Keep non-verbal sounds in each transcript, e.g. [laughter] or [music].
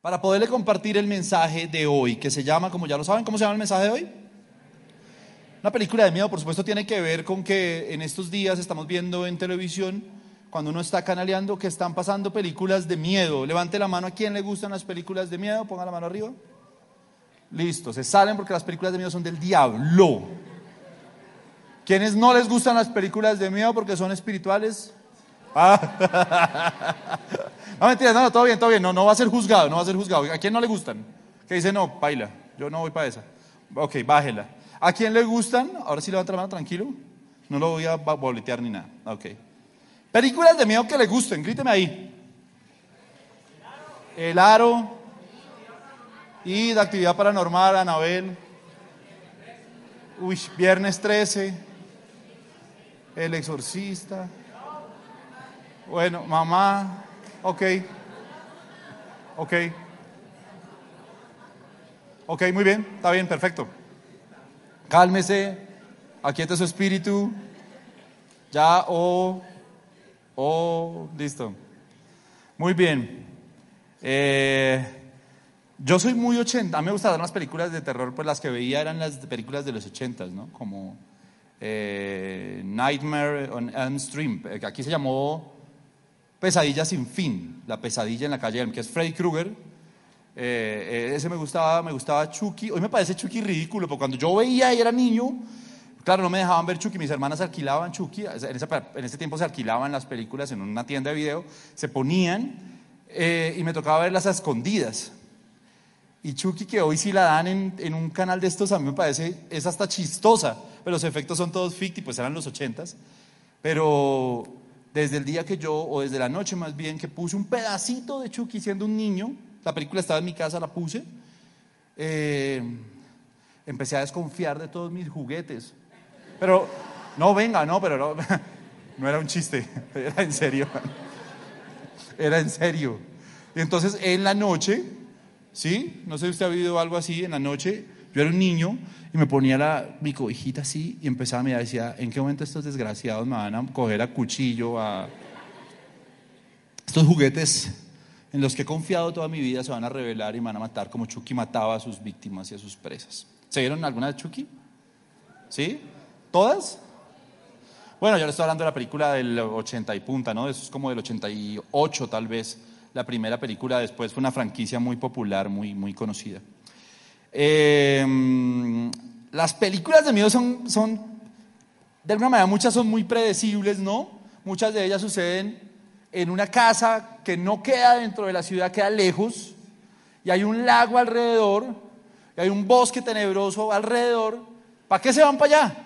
para poderle compartir el mensaje de hoy, que se llama, como ya lo saben, ¿cómo se llama el mensaje de hoy? Una película de miedo, por supuesto, tiene que ver con que en estos días estamos viendo en televisión, cuando uno está canaleando, que están pasando películas de miedo. Levante la mano a quien le gustan las películas de miedo, ponga la mano arriba. Listo, se salen porque las películas de miedo son del diablo. ¿Quiénes no les gustan las películas de miedo porque son espirituales? Ah. [laughs] No, mentira, no, todo bien, todo bien. No, no va a ser juzgado, no va a ser juzgado. ¿A quién no le gustan? Que dice, no, baila, yo no voy para esa. Ok, bájela. ¿A quién le gustan? Ahora sí levanta la mano tranquilo. No lo voy a boletear ni nada. Ok. Películas de miedo que le gusten, gríteme ahí. El aro. Y de actividad paranormal, Anabel. Uy, viernes 13. El exorcista. Bueno, mamá. Ok. Ok. Ok, muy bien. Está bien, perfecto. Cálmese. Aquieta su espíritu. Ya, oh. Oh, listo. Muy bien. Eh, yo soy muy 80. A mí me gustaban las películas de terror, pues las que veía eran las películas de los 80, ¿no? Como eh, Nightmare on Elm Street. Aquí se llamó Pesadilla sin fin, la pesadilla en la calle Elm, que es Freddy Krueger. Eh, eh, ese me gustaba, me gustaba Chucky. Hoy me parece Chucky ridículo, porque cuando yo veía y era niño, claro, no me dejaban ver Chucky. Mis hermanas alquilaban Chucky. En ese, tiempo se alquilaban las películas en una tienda de video, se ponían eh, y me tocaba verlas a escondidas. Y Chucky, que hoy sí la dan en, en, un canal de estos, a mí me parece, es hasta chistosa, pero los efectos son todos ficticios, pues eran los ochentas. Pero desde el día que yo, o desde la noche más bien, que puse un pedacito de Chucky siendo un niño, la película estaba en mi casa, la puse, eh, empecé a desconfiar de todos mis juguetes. Pero, no, venga, no, pero no, [laughs] no era un chiste, [laughs] era en serio. [laughs] Era en serio. Y entonces en la noche, ¿sí? No sé si usted ha vivido algo así, en la noche yo era un niño y me ponía la, mi cobijita así y empezaba a mirar y decía, ¿en qué momento estos desgraciados me van a coger a cuchillo, a... Estos juguetes en los que he confiado toda mi vida se van a revelar y me van a matar como Chucky mataba a sus víctimas y a sus presas. ¿Se vieron alguna de Chucky? ¿Sí? ¿Todas? Bueno, yo le estoy hablando de la película del 80 y punta, ¿no? Eso es como del 88 tal vez. La primera película después fue una franquicia muy popular, muy, muy conocida. Eh, las películas de miedo son, son, de alguna manera, muchas son muy predecibles, ¿no? Muchas de ellas suceden en una casa que no queda dentro de la ciudad, queda lejos, y hay un lago alrededor, y hay un bosque tenebroso alrededor. ¿Para qué se van para allá?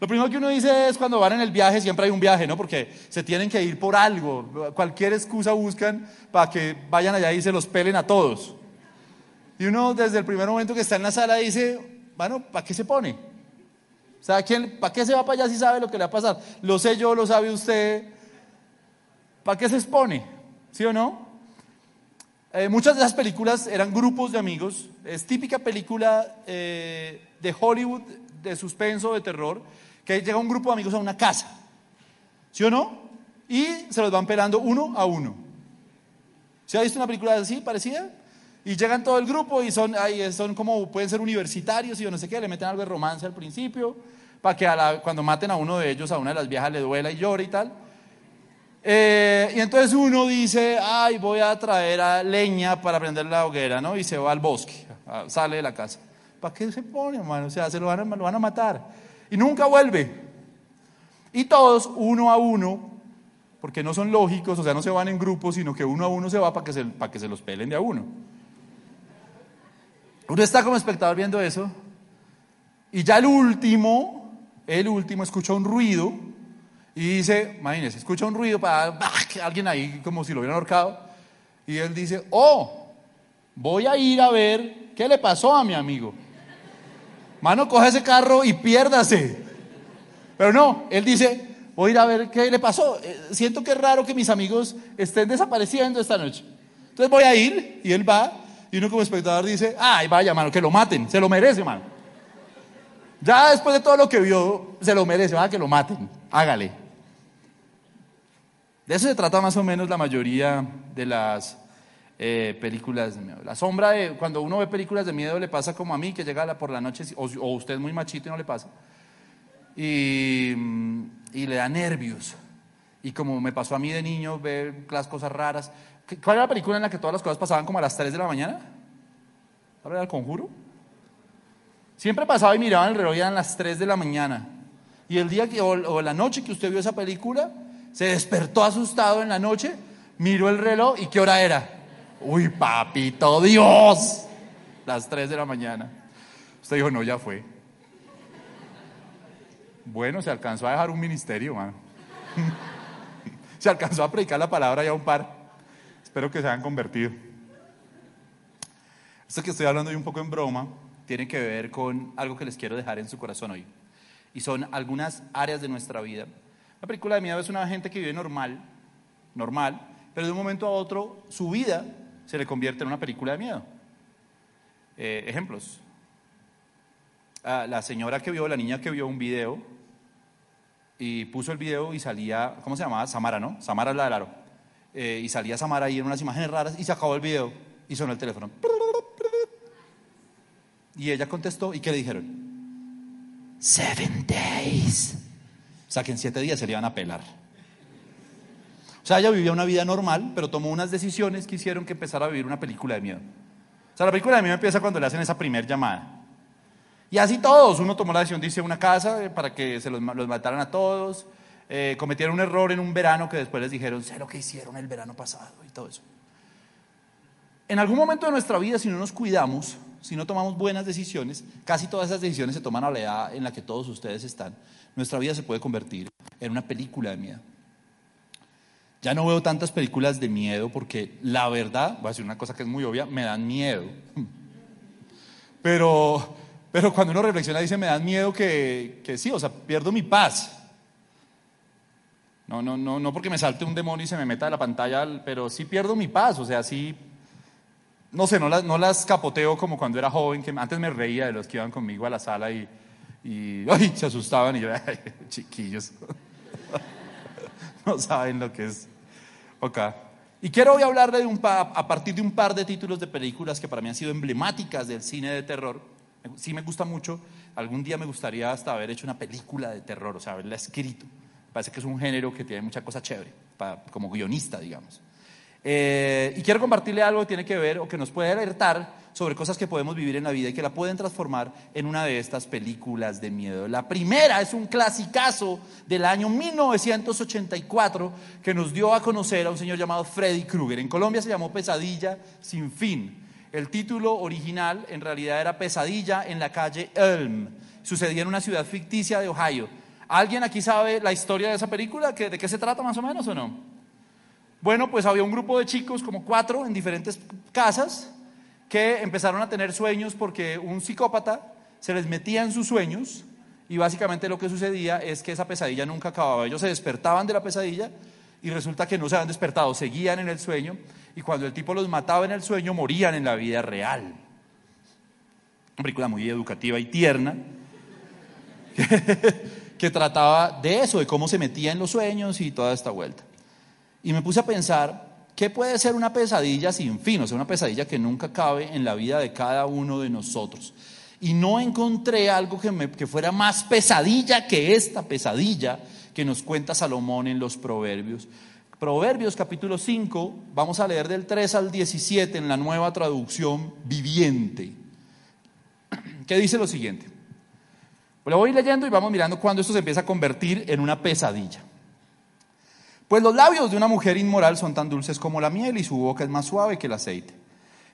Lo primero que uno dice es cuando van en el viaje, siempre hay un viaje, ¿no? Porque se tienen que ir por algo. Cualquier excusa buscan para que vayan allá y se los pelen a todos. Y uno desde el primer momento que está en la sala dice, bueno, ¿para qué se pone? O sea, ¿quién, ¿para qué se va para allá si sabe lo que le va a pasar? Lo sé yo, lo sabe usted. ¿Para qué se expone? ¿Sí o no? Eh, muchas de esas películas eran grupos de amigos. Es típica película eh, de Hollywood de suspenso, de terror, que llega un grupo de amigos a una casa. ¿Sí o no? Y se los van pelando uno a uno. ¿Se ha visto una película así, parecida? Y llegan todo el grupo y son, ahí son como, pueden ser universitarios y yo no sé qué, le meten algo de romance al principio, para que cuando maten a uno de ellos, a una de las viejas le duela y llore y tal. Eh, y entonces uno dice, ay, voy a traer a leña para prender la hoguera, ¿no? Y se va al bosque, sale de la casa. ¿Para qué se pone, hermano? O sea, se lo van, a, lo van a matar. Y nunca vuelve. Y todos, uno a uno, porque no son lógicos, o sea, no se van en grupos, sino que uno a uno se va para que se, para que se los pelen de a uno. Uno está como espectador viendo eso y ya el último, el último escucha un ruido y dice, imagínese, escucha un ruido para alguien ahí como si lo hubieran ahorcado y él dice, oh, voy a ir a ver qué le pasó a mi amigo. Mano, coge ese carro y piérdase. Pero no, él dice, voy a ir a ver qué le pasó. Eh, siento que es raro que mis amigos estén desapareciendo esta noche. Entonces voy a ir y él va y uno como espectador dice, ay, vaya, mano, que lo maten, se lo merece, mano. Ya después de todo lo que vio, se lo merece, va, que lo maten, hágale. De eso se trata más o menos la mayoría de las, eh, películas de miedo. La sombra de cuando uno ve películas de miedo le pasa como a mí, que llega por la noche, o, o usted es muy machito y no le pasa, y, y le da nervios. Y como me pasó a mí de niño, ver las cosas raras. ¿Cuál era la película en la que todas las cosas pasaban como a las 3 de la mañana? ¿Cuál era el conjuro? Siempre pasaba y miraba el reloj y eran las 3 de la mañana. Y el día o, la noche que usted vio esa película, se despertó asustado en la noche, miró el reloj y ¿qué hora era? Uy, papito Dios, las 3 de la mañana. Usted dijo, no, ya fue. Bueno, se alcanzó a dejar un ministerio, mano. [laughs] se alcanzó a predicar la palabra ya un par. Espero que se hayan convertido. Esto que estoy hablando hoy un poco en broma tiene que ver con algo que les quiero dejar en su corazón hoy. Y son algunas áreas de nuestra vida. La película de miedo es una gente que vive normal, normal, pero de un momento a otro su vida se le convierte en una película de miedo. Eh, ejemplos. Ah, la señora que vio, la niña que vio un video y puso el video y salía, ¿cómo se llamaba? Samara, ¿no? Samara la del aro. Eh, y salía Samara ahí en unas imágenes raras y se acabó el video y sonó el teléfono. Y ella contestó, ¿y qué le dijeron? Seven days. O sea que en siete días se le iban a pelar. O sea, ella vivía una vida normal, pero tomó unas decisiones que hicieron que empezara a vivir una película de miedo. O sea, la película de miedo empieza cuando le hacen esa primer llamada. Y así todos, uno tomó la decisión de irse a una casa eh, para que se los, mataran a todos, eh, cometieron un error en un verano que después les dijeron, sé lo que hicieron el verano pasado y todo eso. En algún momento de nuestra vida, si no nos cuidamos, si no tomamos buenas decisiones, casi todas esas decisiones se toman a la edad en la que todos ustedes están. Nuestra vida se puede convertir en una película de miedo. Ya no veo tantas películas de miedo porque la verdad, voy a decir una cosa que es muy obvia, me dan miedo. [laughs] Pero, pero cuando uno reflexiona dice, me dan miedo que, que sí, o sea, pierdo mi paz. No, no, no, no porque me salte un demonio y se me meta a la pantalla, pero sí pierdo mi paz, o sea, sí no sé, no las, no las capoteo como cuando era joven, que antes me reía de los que iban conmigo a la sala y, y [laughs] se asustaban y yo, ay, [laughs] chiquillos, [laughs] no saben lo que es. Ok. Y quiero hoy hablarle de un a partir de un par de títulos de películas que para mí han sido emblemáticas del cine de terror. Sí me gusta mucho. Algún día me gustaría hasta haber hecho una película de terror, o sea, haberla escrito. Parece que es un género que tiene mucha cosa chévere, como guionista, digamos. Eh, y quiero compartirle algo que tiene que ver o que nos puede alertar sobre cosas que podemos vivir en la vida y que la pueden transformar en una de estas películas de miedo. La primera es un clasicazo del año 1984 que nos dio a conocer a un señor llamado Freddy Krueger. En Colombia se llamó Pesadilla sin fin. El título original en realidad era Pesadilla en la calle Elm. Sucedía en una ciudad ficticia de Ohio. ¿Alguien aquí sabe la historia de esa película? ¿De qué se trata más o menos o no? Bueno, pues había un grupo de chicos, como cuatro, en diferentes casas, que empezaron a tener sueños porque un psicópata se les metía en sus sueños y básicamente lo que sucedía es que esa pesadilla nunca acababa. Ellos se despertaban de la pesadilla y resulta que no se habían despertado, seguían en el sueño y cuando el tipo los mataba en el sueño morían en la vida real. Una película muy educativa y tierna [laughs] que trataba de eso, de cómo se metía en los sueños y toda esta vuelta. Y me puse a pensar, ¿qué puede ser una pesadilla sin fin? O sea, una pesadilla que nunca cabe en la vida de cada uno de nosotros. Y no encontré algo que, me, que fuera más pesadilla que esta pesadilla que nos cuenta Salomón en los Proverbios. Proverbios capítulo 5, vamos a leer del 3 al 17 en la nueva traducción viviente, [clears throat] que dice lo siguiente. Lo voy leyendo y vamos mirando cuando esto se empieza a convertir en una pesadilla. Pues los labios de una mujer inmoral son tan dulces como la miel y su boca es más suave que el aceite.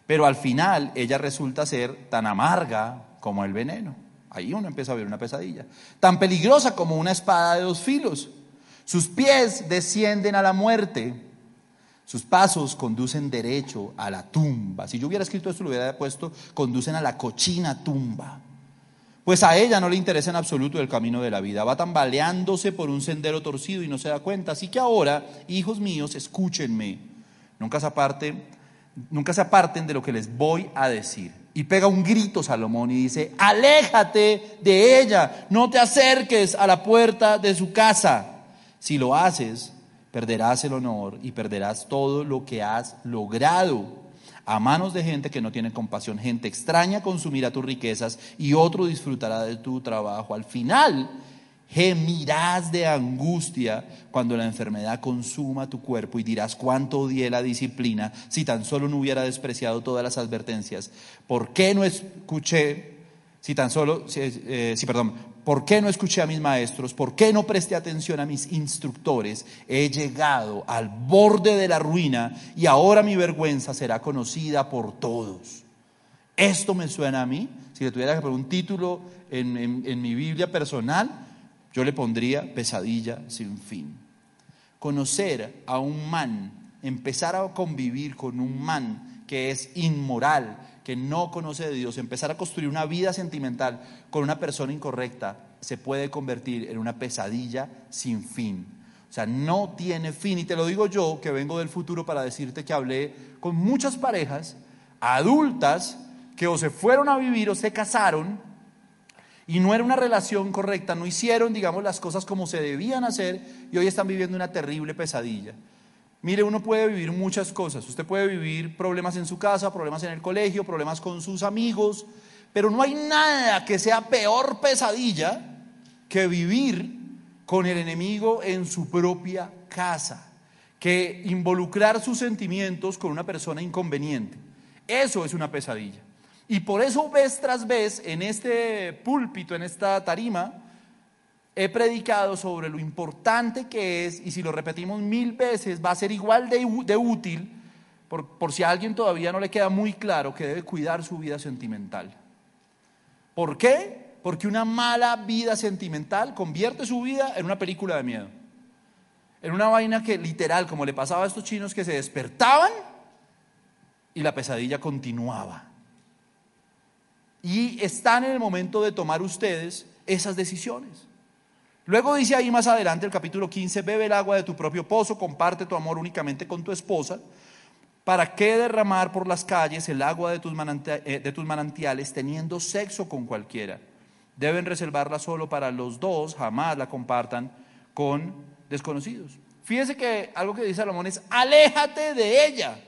Pero al final ella resulta ser tan amarga como el veneno. Ahí uno empieza a ver una pesadilla. Tan peligrosa como una espada de dos filos. Sus pies descienden a la muerte. Sus pasos conducen derecho a la tumba. Si yo hubiera escrito esto, lo hubiera puesto, conducen a la cochina tumba. Pues a ella no le interesa en absoluto el camino de la vida, va tambaleándose por un sendero torcido y no se da cuenta. Así que ahora, hijos míos, escúchenme, nunca se aparten, nunca se aparten de lo que les voy a decir. Y pega un grito Salomón y dice, aléjate de ella, no te acerques a la puerta de su casa. Si lo haces, perderás el honor y perderás todo lo que has logrado. A manos de gente que no tiene compasión. Gente extraña consumirá tus riquezas y otro disfrutará de tu trabajo. Al final, gemirás de angustia cuando la enfermedad consuma tu cuerpo y dirás cuánto odié la disciplina si tan solo no hubiera despreciado todas las advertencias. ¿Por qué no escuché? Si tan solo, si, eh, perdón, ¿por qué no escuché a mis maestros? ¿Por qué no presté atención a mis instructores? He llegado al borde de la ruina y ahora mi vergüenza será conocida por todos. Esto me suena a mí, si le tuviera que poner un título en mi Biblia personal, yo le pondría pesadilla sin fin. Conocer a un man, empezar a convivir con un man que es inmoral, que no conoce de Dios, empezar a construir una vida sentimental con una persona incorrecta, se puede convertir en una pesadilla sin fin. O sea, no tiene fin. Y te lo digo yo, que vengo del futuro, para decirte que hablé con muchas parejas adultas que o se fueron a vivir o se casaron y no era una relación correcta, no hicieron, digamos, las cosas como se debían hacer y hoy están viviendo una terrible pesadilla. Mire, uno puede vivir muchas cosas. Usted puede vivir problemas en su casa, problemas en el colegio, problemas con sus amigos, pero no hay nada que sea peor pesadilla que vivir con el enemigo en su propia casa, que involucrar sus sentimientos con una persona inconveniente. Eso es una pesadilla. Y por eso vez tras vez en este púlpito, en esta tarima, he predicado sobre lo importante que es, y si lo repetimos mil veces, va a ser igual de, útil, por, por si a alguien todavía no le queda muy claro que debe cuidar su vida sentimental. ¿Por qué? Porque una mala vida sentimental convierte su vida en una película de miedo. En una vaina que literal, como le pasaba a estos chinos que se despertaban y la pesadilla continuaba. Y están en el momento de tomar ustedes esas decisiones. Luego dice ahí más adelante el capítulo 15, bebe el agua de tu propio pozo, comparte tu amor únicamente con tu esposa. ¿Para qué derramar por las calles el agua de tus, eh, de tus manantiales teniendo sexo con cualquiera? Deben reservarla solo para los dos, jamás la compartan con desconocidos. Fíjese que algo que dice Salomón es, aléjate de ella.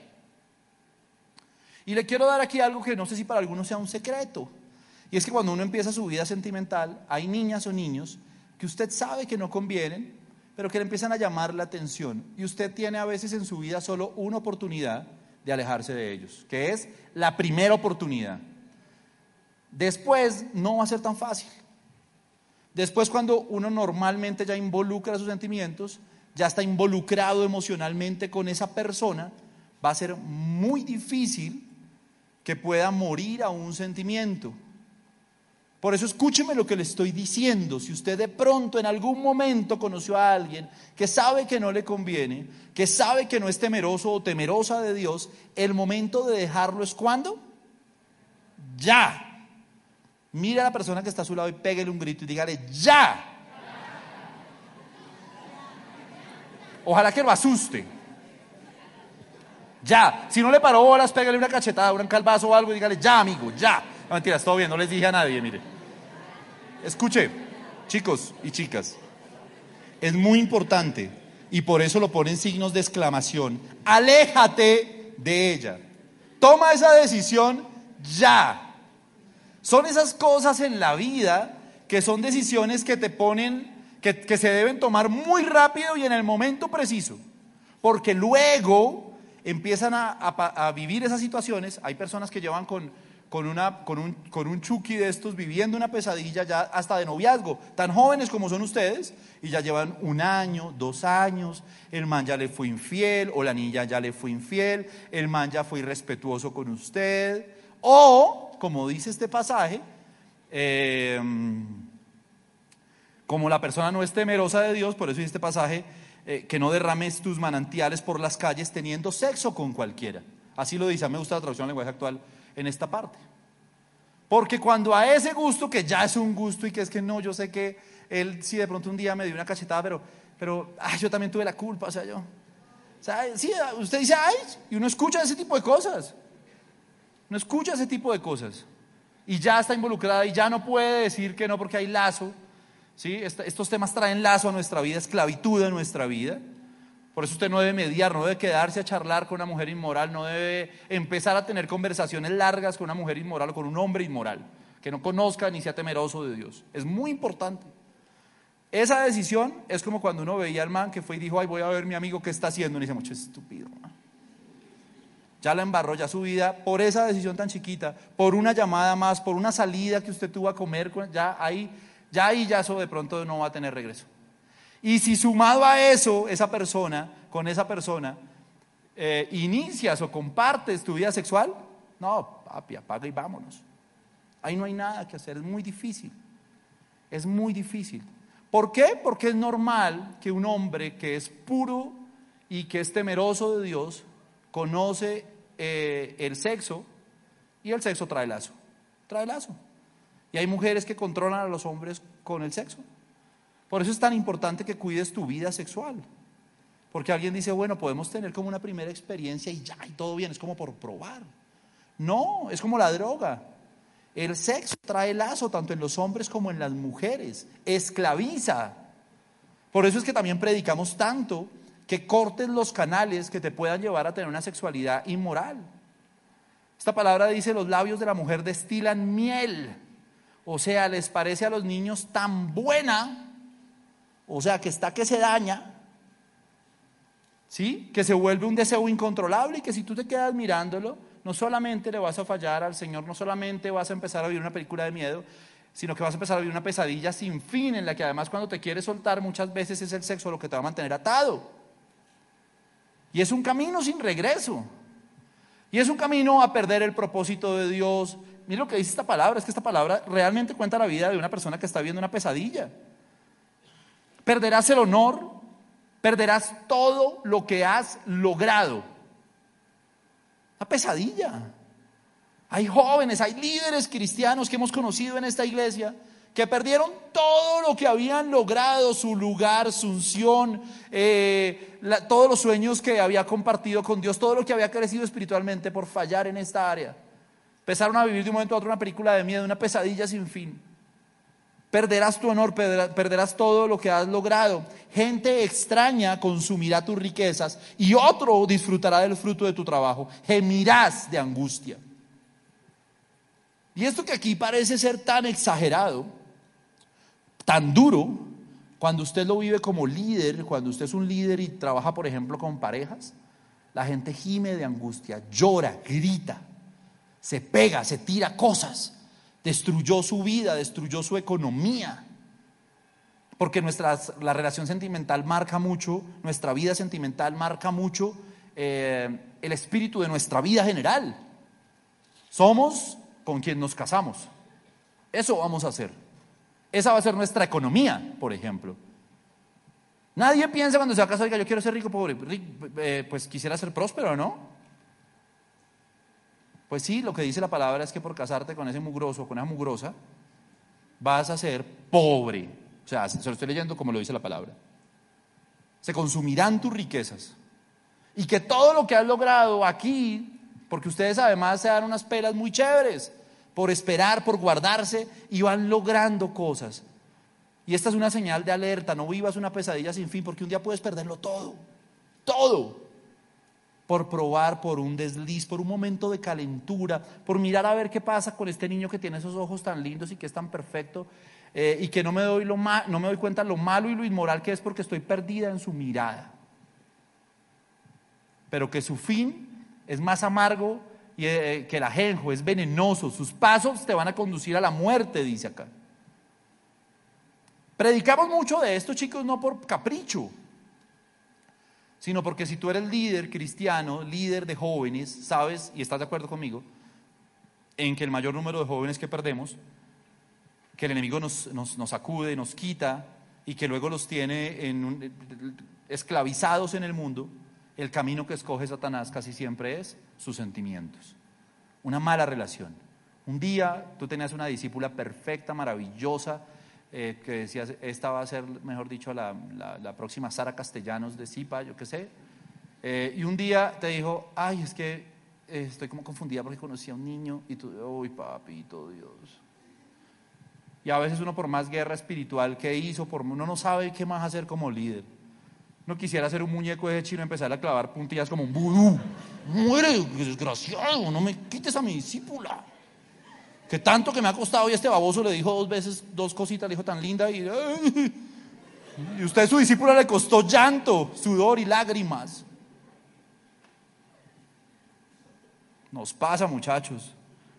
Y le quiero dar aquí algo que no sé si para algunos sea un secreto. Y es que cuando uno empieza su vida sentimental, hay niñas o niños usted sabe que no convienen, pero que le empiezan a llamar la atención. Y usted tiene a veces en su vida solo una oportunidad de alejarse de ellos, que es la primera oportunidad. Después no va a ser tan fácil. Después cuando uno normalmente ya involucra sus sentimientos, ya está involucrado emocionalmente con esa persona, va a ser muy difícil que pueda morir a un sentimiento. Por eso escúcheme lo que le estoy diciendo. Si usted de pronto en algún momento conoció a alguien que sabe que no le conviene, que sabe que no es temeroso o temerosa de Dios, el momento de dejarlo es cuando? Ya. Mira a la persona que está a su lado y pégale un grito y dígale, ya. Ojalá que lo asuste. Ya, si no le paró bolas, pégale una cachetada, un calvazo o algo y dígale, ya, amigo, ya. No, mentira, todo bien, no les dije a nadie, mire. Escuche, chicos y chicas, es muy importante y por eso lo ponen signos de exclamación. Aléjate de ella. Toma esa decisión ya. Son esas cosas en la vida que son decisiones que te ponen, que, que se deben tomar muy rápido y en el momento preciso. Porque luego empiezan a, vivir esas situaciones. Hay personas que llevan con, con, una, con, un, con un chuki de estos viviendo una pesadilla ya hasta de noviazgo, tan jóvenes como son ustedes, y ya llevan un año, dos años, el man ya le fue infiel o la niña ya le fue infiel, el man ya fue irrespetuoso con usted, o, como dice este pasaje, em, como la persona no es temerosa de Dios, por eso dice este pasaje, eh, que no derrames tus manantiales por las calles teniendo sexo con cualquiera. Así lo dice, a mí me gusta la traducción del lenguaje actual en esta parte. Porque cuando a ese gusto, que ya es un gusto y que es que no, yo sé que él sí de pronto un día me dio una cachetada, pero, pero yo también tuve la culpa, o sea, yo. O sea, sí, usted dice, ay, y uno escucha ese tipo de cosas. Uno escucha ese tipo de cosas. Y ya está involucrada y ya no puede decir que no porque hay lazo ¿sí? estos temas traen lazo a nuestra vida, esclavitud a nuestra vida. Por eso usted no debe mediar, no debe quedarse a charlar con una mujer inmoral, no debe empezar a tener conversaciones largas con una mujer inmoral o con un hombre inmoral, que no conozca ni sea temeroso de Dios. Es muy importante. Esa decisión es como cuando uno veía al man que fue y dijo, ay, voy a ver mi amigo qué está haciendo. Y dice, mucho estúpido. Ya la embarró ya su vida por esa decisión tan chiquita, por una llamada más, por una salida que usted tuvo a comer, ya ahí, ya ahí ya eso de pronto no va a tener regreso. Y si sumado a eso, esa persona, con esa persona, eh, inicias o compartes tu vida sexual, no, papi, apaga y vámonos. Ahí no hay nada que hacer, es muy difícil. Es muy difícil. ¿Por qué? Porque es normal que un hombre que es puro y que es temeroso de Dios conoce eh, el sexo y el sexo trae lazo. Trae lazo. Y hay mujeres que controlan a los hombres con el sexo. Por eso es tan importante que cuides tu vida sexual. Porque alguien dice, bueno, podemos tener como una primera experiencia y ya, y todo bien, es como por probar. No, es como la droga. El sexo trae lazo tanto en los hombres como en las mujeres, esclaviza. Por eso es que también predicamos tanto que cortes los canales que te puedan llevar a tener una sexualidad inmoral. Esta palabra dice, los labios de la mujer destilan miel. O sea, les parece a los niños tan buena, o sea, que está que se daña, ¿sí? Que se vuelve un deseo incontrolable y que si tú te quedas mirándolo, no solamente le vas a fallar al Señor, no solamente vas a empezar a vivir una película de miedo, sino que vas a empezar a vivir una pesadilla sin fin, en la que además cuando te quieres soltar muchas veces es el sexo lo que te va a mantener atado. Y es un camino sin regreso. Y es un camino a perder el propósito de Dios. Mira lo que dice esta palabra, es que esta palabra realmente cuenta la vida de una persona que está viviendo una pesadilla. Perderás el honor, perderás todo lo que has logrado pesadilla. Hay jóvenes, hay líderes cristianos que hemos conocido en esta iglesia que perdieron todo lo que habían logrado, su lugar, su unción, eh, todos los sueños que había compartido con Dios, todo lo que había crecido espiritualmente por fallar en esta área. Empezaron a vivir de un momento a otro una película de miedo, una pesadilla sin fin. Perderás tu honor, perderás todo lo que has logrado. Gente extraña consumirá tus riquezas y otro disfrutará del fruto de tu trabajo. Gemirás de angustia. Y esto que aquí parece ser tan exagerado, tan duro, cuando usted lo vive como líder, cuando usted es un líder y trabaja, por ejemplo, con parejas, la gente gime de angustia, llora, grita, se pega, se tira cosas destruyó su vida, destruyó su economía. Porque nuestra, la relación sentimental marca mucho, nuestra vida sentimental marca mucho eh, el espíritu de nuestra vida general. Somos con quien nos casamos. Eso vamos a hacer. Esa va a ser nuestra economía, por ejemplo. Nadie piensa cuando se va a casar, yo quiero ser rico, pobre. Eh, pues quisiera ser próspero, ¿no? Pues sí, lo que dice la palabra es que por casarte con ese mugroso, con esa mugrosa, vas a ser pobre. O sea, se lo estoy leyendo como lo dice la palabra. Se consumirán tus riquezas. Y que todo lo que has logrado aquí, porque ustedes además se dan unas pelas muy chéveres, por esperar, por guardarse, y van logrando cosas. Y esta es una señal de alerta, no vivas una pesadilla sin fin, porque un día puedes perderlo todo, todo por probar, por un desliz, por un momento de calentura, por mirar a ver qué pasa con este niño que tiene esos ojos tan lindos y que es tan perfecto eh, y que no me, doy lo no me doy cuenta lo malo y lo inmoral que es porque estoy perdida en su mirada. Pero que su fin es más amargo eh, que el ajenjo, es venenoso, sus pasos te van a conducir a la muerte, dice acá. Predicamos mucho de esto, chicos, no por capricho, sino porque si tú eres líder cristiano, líder de jóvenes, sabes, y estás de acuerdo conmigo, en que el mayor número de jóvenes que perdemos, que el enemigo nos, nos, acude, nos quita y que luego los tiene en esclavizados en el mundo, el camino que escoge Satanás casi siempre es sus sentimientos. Una mala relación. Un día tú tenías una discípula perfecta, maravillosa, eh, que decía, esta va a ser, mejor dicho, la, la, próxima Sara Castellanos de Zipa, yo qué sé. Eh, y un día te dijo, ay, es que eh, estoy como confundida porque conocí a un niño y tú, uy, papito Dios. Y a veces uno por más guerra espiritual que hizo, por, uno no sabe qué más hacer como líder. No quisiera ser un muñeco de chino y empezar a clavar puntillas como un vudú. Muere, desgraciado, no me quites a mi discípula. Que tanto que me ha costado y este baboso le dijo dos veces, dos cositas, le dijo tan linda y... [laughs] Y usted, su discípula, le costó llanto, sudor y lágrimas. Nos pasa, muchachos.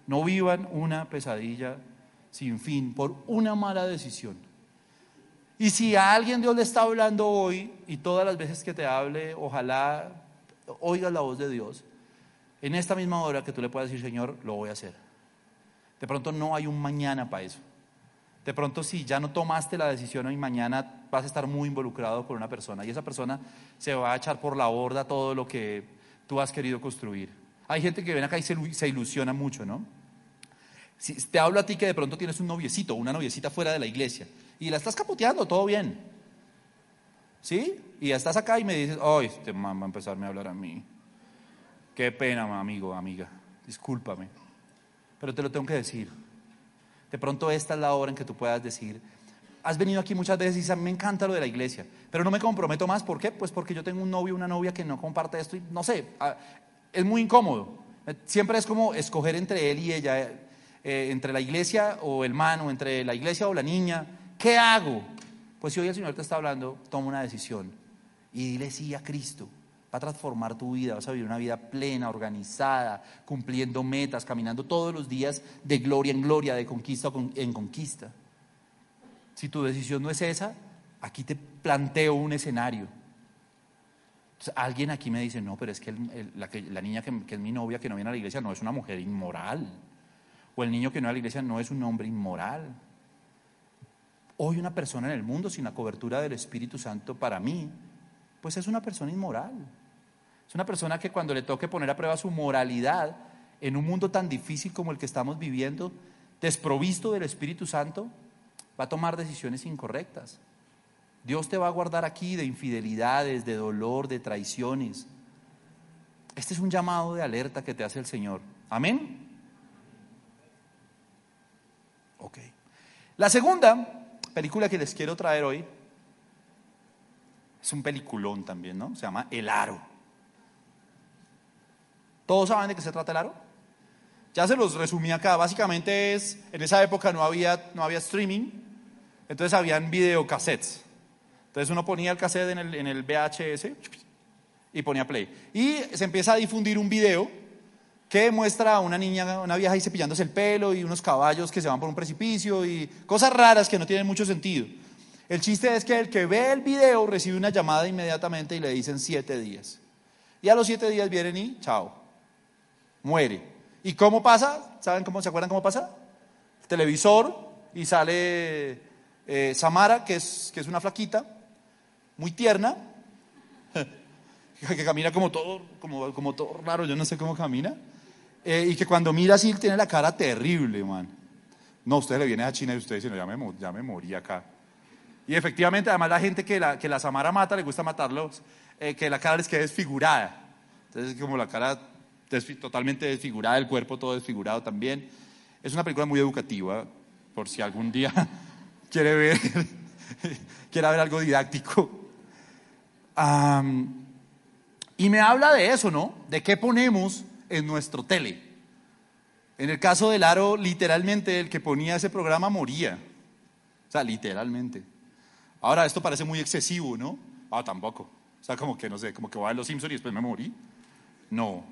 No vivan una pesadilla sin fin por una mala decisión. Y si a alguien Dios le está hablando hoy, y todas las veces que te hable, ojalá oigas la voz de Dios, en esta misma hora que tú le puedas decir, Señor, lo voy a hacer. De pronto no hay un mañana para eso. De pronto si ya no tomaste la decisión hoy mañana vas a estar muy involucrado con una persona y esa persona se va a echar por la borda todo lo que tú has querido construir. Hay gente que viene acá y se, ilusiona mucho, ¿no? Si te hablo a ti que de pronto tienes un noviecito, una noviecita fuera de la iglesia y la estás capoteando, todo bien. ¿Sí? Y estás acá y me dices, ay, este mamá va a empezarme a hablar a mí. Qué pena, amigo, amiga. Discúlpame. Pero te lo tengo que decir. De pronto esta es la hora en que tú puedas decir, has venido aquí muchas veces y dices, me encanta lo de la iglesia, pero no me comprometo más. ¿Por qué? Pues porque yo tengo un novio, una novia que no comparte esto y no sé, ah, es muy incómodo. Siempre es como escoger entre él y ella, eh, entre la iglesia o el man, o entre la iglesia o la niña. ¿Qué hago? Pues si hoy el Señor te está hablando, toma una decisión y dile sí a Cristo. Va a transformar tu vida, vas a vivir una vida plena, organizada, cumpliendo metas, caminando todos los días de gloria en gloria, de conquista en conquista. Si tu decisión no es esa, aquí te planteo un escenario. alguien aquí me dice, no, pero es que, la, niña que, que, es mi novia, que no viene a la iglesia, no es una mujer inmoral. O el niño que no viene a la iglesia no es un hombre inmoral. Hoy una persona en el mundo sin la cobertura del Espíritu Santo para mí, pues es una persona inmoral. Una persona que cuando le toque poner a prueba su moralidad en un mundo tan difícil como el que estamos viviendo, desprovisto del Espíritu Santo, va a tomar decisiones incorrectas. Dios te va a guardar aquí de infidelidades, de dolor, de traiciones. Este es un llamado de alerta que te hace el Señor. Amén. Ok. La segunda película que les quiero traer hoy es un peliculón también, ¿no? Se llama El Aro. ¿Todos saben de qué se trata el aro? Ya se los resumí acá. Básicamente es, en esa época no había, no había streaming, entonces habían videocassettes. Entonces uno ponía el cassette en el, en el VHS y ponía play. Y se empieza a difundir un video que muestra a una niña, una vieja ahí cepillándose el pelo y unos caballos que se van por un precipicio y cosas raras que no tienen mucho sentido. El chiste es que el que ve el video recibe una llamada inmediatamente y le dicen siete días. Y a los siete días vienen y chao, muere. ¿Y cómo pasa? ¿Saben cómo se acuerdan cómo pasa? El televisor y sale eh, Samara, que es, que es una flaquita, muy tierna, [laughs] que camina como todo, como, como todo raro, yo no sé cómo camina. Eh, y que cuando mira así tiene la cara terrible, man. No, usted le viene a China y usted dice, no, ya me, ya me morí acá. Y efectivamente, además la gente que la, que la Samara mata, le gusta matarlos, eh, que la cara les quede desfigurada. Entonces, como la cara totalmente desfigurada, el cuerpo todo desfigurado también. Es una película muy educativa, por si algún día [laughs] quiere ver, [laughs] quiere ver algo didáctico. y me habla de eso, ¿no? De qué ponemos en nuestro tele. En el caso del aro, literalmente el que ponía ese programa moría. O sea, literalmente. Ahora, esto parece muy excesivo, ¿no? Ah, tampoco. O sea, como que, no sé, como que va a ver Los Simpsons y después me morí. No.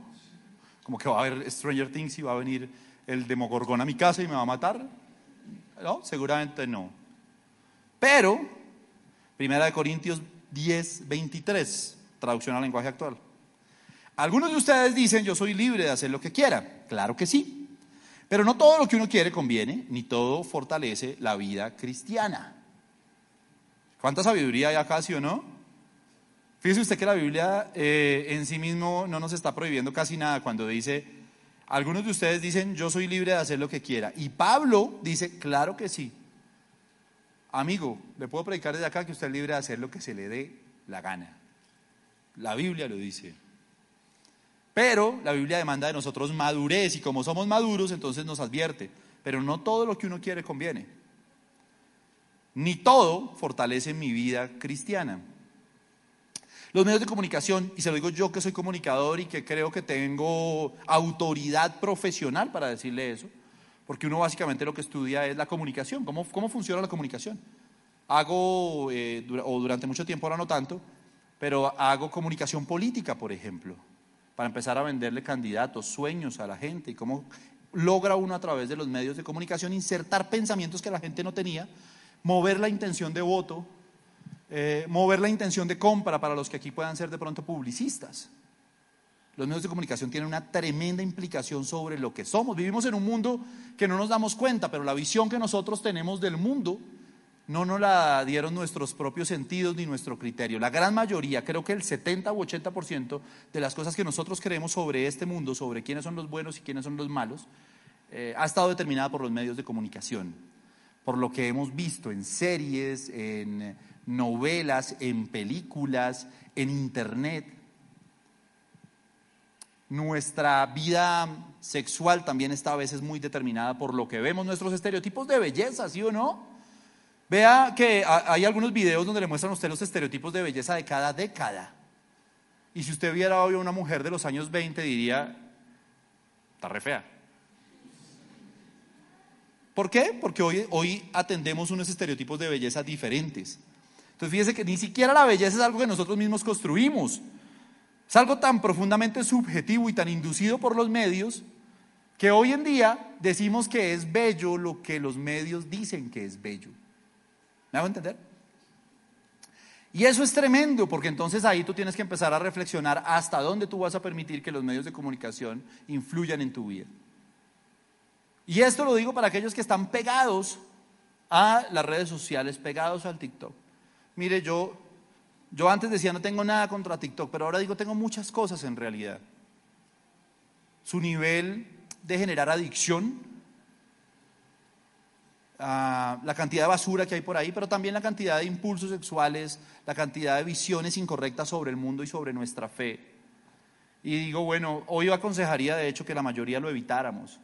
Como que va a haber Stranger Things y va a venir el Demogorgón a mi casa y me va a matar. No, seguramente no. Pero, Primera de Corintios 10, 23, traducción al lenguaje actual. Algunos de ustedes dicen, yo soy libre de hacer lo que quiera. Claro que sí. Pero no todo lo que uno quiere conviene, ni todo fortalece la vida cristiana. ¿Cuánta sabiduría hay acá, sí o no? Fíjese usted que la Biblia eh, en sí mismo no nos está prohibiendo casi nada cuando dice, algunos de ustedes dicen, yo soy libre de hacer lo que quiera. Y Pablo dice, claro que sí. Amigo, le puedo predicar desde acá que usted es libre de hacer lo que se le dé la gana. La Biblia lo dice. Pero la Biblia demanda de nosotros madurez y como somos maduros, entonces nos advierte. Pero no todo lo que uno quiere conviene. Ni todo fortalece mi vida cristiana. Los medios de comunicación, y se lo digo yo que soy comunicador y que creo que tengo autoridad profesional para decirle eso, porque uno básicamente lo que estudia es la comunicación, cómo, cómo funciona la comunicación. Hago, eh, o durante mucho tiempo, ahora no tanto, pero hago comunicación política, por ejemplo, para empezar a venderle candidatos, sueños a la gente y cómo logra uno a través de los medios de comunicación insertar pensamientos que la gente no tenía, mover la intención de voto eh, mover la intención de compra para los que aquí puedan ser de pronto publicistas. Los medios de comunicación tienen una tremenda implicación sobre lo que somos. Vivimos en un mundo que no nos damos cuenta, pero la visión que nosotros tenemos del mundo no nos la dieron nuestros propios sentidos ni nuestro criterio. La gran mayoría, creo que el 70 u 80% de las cosas que nosotros creemos sobre este mundo, sobre quiénes son los buenos y quiénes son los malos, eh, ha estado determinada por los medios de comunicación, por lo que hemos visto en series, en novelas, en películas, en internet. Nuestra vida sexual también está a veces muy determinada por lo que vemos, nuestros estereotipos de belleza, ¿sí o no? Vea que hay algunos videos donde le muestran a usted los estereotipos de belleza de cada década. Y si usted viera hoy a una mujer de los años 20, diría, está re fea. ¿Por qué? Porque hoy, hoy atendemos unos estereotipos de belleza diferentes. Entonces fíjese que ni siquiera la belleza es algo que nosotros mismos construimos. Es algo tan profundamente subjetivo y tan inducido por los medios que hoy en día decimos que es bello lo que los medios dicen que es bello. ¿Me hago entender? Y eso es tremendo, porque entonces ahí tú tienes que empezar a reflexionar hasta dónde tú vas a permitir que los medios de comunicación influyan en tu vida. Y esto lo digo para aquellos que están pegados a las redes sociales, pegados al TikTok. Mire, yo, yo antes decía no tengo nada contra TikTok, pero ahora digo tengo muchas cosas en realidad. Su nivel de generar adicción, la cantidad de basura que hay por ahí, pero también la cantidad de impulsos sexuales, la cantidad de visiones incorrectas sobre el mundo y sobre nuestra fe. Y digo, bueno, hoy yo aconsejaría de hecho que la mayoría lo evitáramos.